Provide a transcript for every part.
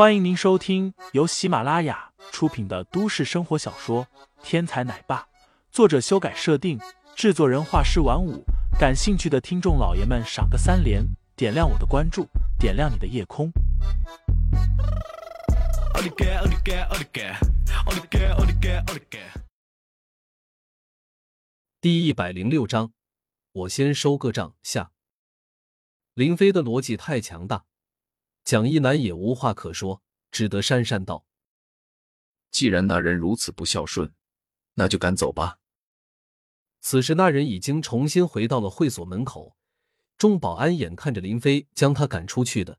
欢迎您收听由喜马拉雅出品的都市生活小说《天才奶爸》，作者修改设定，制作人画师晚舞。感兴趣的听众老爷们，赏个三连，点亮我的关注，点亮你的夜空。第一百零六章，我先收个账。下，林飞的逻辑太强大。蒋一南也无话可说，只得讪讪道：“既然那人如此不孝顺，那就赶走吧。”此时，那人已经重新回到了会所门口。众保安眼看着林飞将他赶出去的，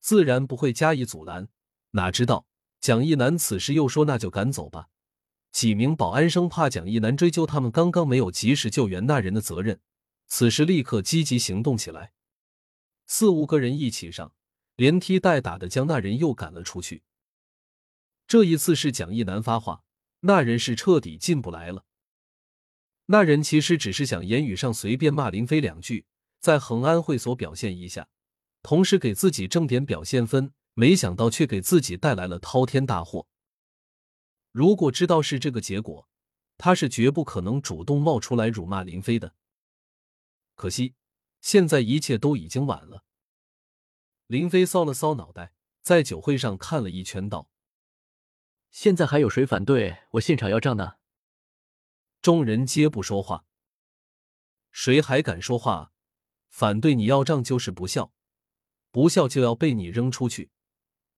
自然不会加以阻拦。哪知道蒋一南此时又说：“那就赶走吧。”几名保安生怕蒋一南追究他们刚刚没有及时救援那人的责任，此时立刻积极行动起来。四五个人一起上。连踢带打的将那人又赶了出去。这一次是蒋一南发话，那人是彻底进不来了。那人其实只是想言语上随便骂林飞两句，在恒安会所表现一下，同时给自己挣点表现分，没想到却给自己带来了滔天大祸。如果知道是这个结果，他是绝不可能主动冒出来辱骂林飞的。可惜，现在一切都已经晚了。林飞搔了搔脑袋，在酒会上看了一圈，道：“现在还有谁反对我现场要账呢？”众人皆不说话。谁还敢说话？反对你要账就是不孝，不孝就要被你扔出去，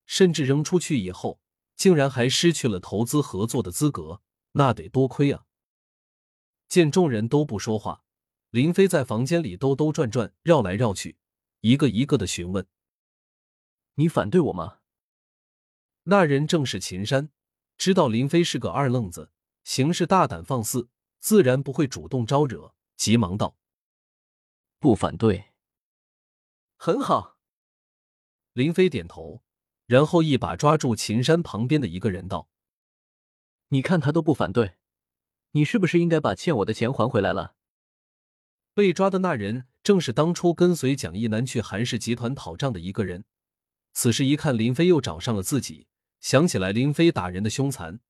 甚至扔出去以后，竟然还失去了投资合作的资格，那得多亏啊！见众人都不说话，林飞在房间里兜兜转转，绕来绕去，一个一个的询问。你反对我吗？那人正是秦山，知道林飞是个二愣子，行事大胆放肆，自然不会主动招惹，急忙道：“不反对。”很好。林飞点头，然后一把抓住秦山旁边的一个人道：“你看他都不反对，你是不是应该把欠我的钱还回来了？”被抓的那人正是当初跟随蒋一南去韩氏集团讨账的一个人。此时一看林飞又找上了自己，想起来林飞打人的凶残，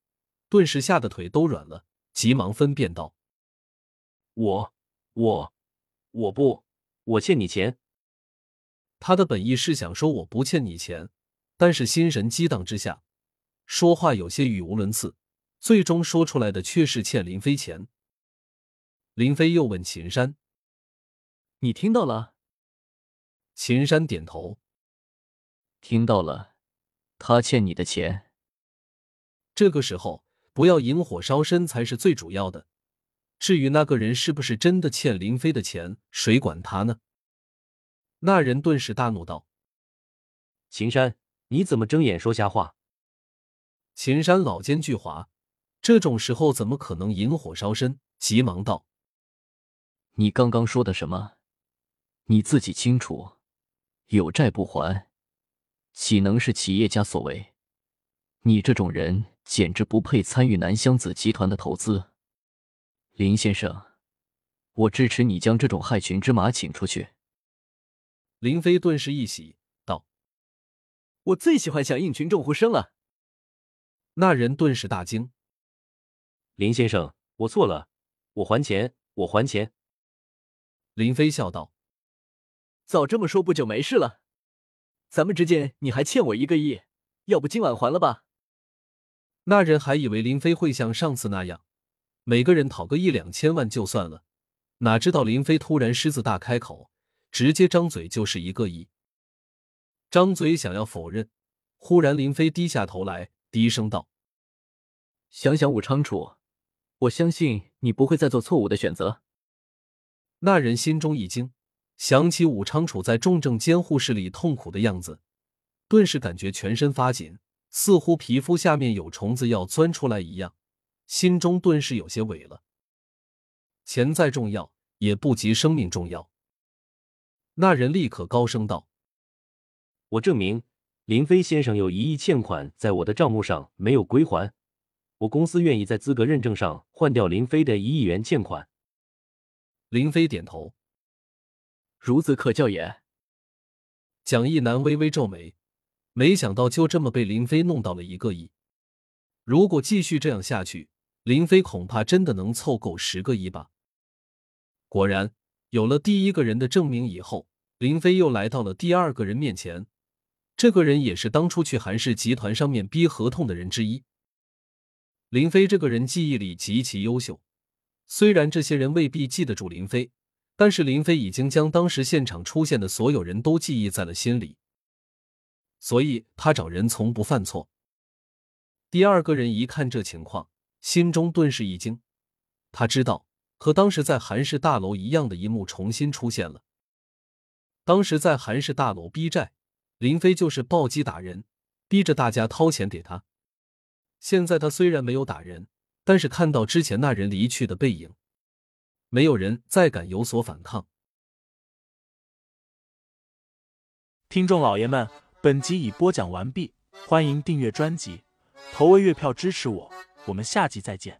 顿时吓得腿都软了，急忙分辨道：“我我我不，我欠你钱。”他的本意是想说我不欠你钱，但是心神激荡之下，说话有些语无伦次，最终说出来的却是欠林飞钱。林飞又问秦山：“你听到了？”秦山点头。听到了，他欠你的钱。这个时候不要引火烧身才是最主要的。至于那个人是不是真的欠林飞的钱，谁管他呢？那人顿时大怒道：“秦山，你怎么睁眼说瞎话？”秦山老奸巨猾，这种时候怎么可能引火烧身？急忙道：“你刚刚说的什么？你自己清楚，有债不还。”岂能是企业家所为？你这种人简直不配参与南湘子集团的投资，林先生，我支持你将这种害群之马请出去。林飞顿时一喜，道：“我最喜欢响应群众呼声了。”那人顿时大惊：“林先生，我错了，我还钱，我还钱。”林飞笑道：“早这么说，不就没事了？”咱们之间你还欠我一个亿，要不今晚还了吧？那人还以为林飞会像上次那样，每个人讨个一两千万就算了，哪知道林飞突然狮子大开口，直接张嘴就是一个亿。张嘴想要否认，忽然林飞低下头来，低声道：“想想武昌楚，我相信你不会再做错误的选择。”那人心中一惊。想起武昌楚在重症监护室里痛苦的样子，顿时感觉全身发紧，似乎皮肤下面有虫子要钻出来一样，心中顿时有些萎了。钱再重要，也不及生命重要。那人立刻高声道：“我证明林飞先生有一亿欠款在我的账目上没有归还，我公司愿意在资格认证上换掉林飞的一亿元欠款。”林飞点头。孺子可教也。蒋一南微微皱眉，没想到就这么被林飞弄到了一个亿。如果继续这样下去，林飞恐怕真的能凑够十个亿吧。果然，有了第一个人的证明以后，林飞又来到了第二个人面前。这个人也是当初去韩氏集团上面逼合同的人之一。林飞这个人记忆力极其优秀，虽然这些人未必记得住林飞，但是林飞已经将当时现场出现的所有人都记忆在了心里，所以他找人从不犯错。第二个人一看这情况，心中顿时一惊，他知道和当时在韩氏大楼一样的一幕重新出现了。当时在韩氏大楼逼债。林飞就是暴击打人，逼着大家掏钱给他。现在他虽然没有打人，但是看到之前那人离去的背影，没有人再敢有所反抗。听众老爷们，本集已播讲完毕，欢迎订阅专辑，投喂月票支持我，我们下集再见。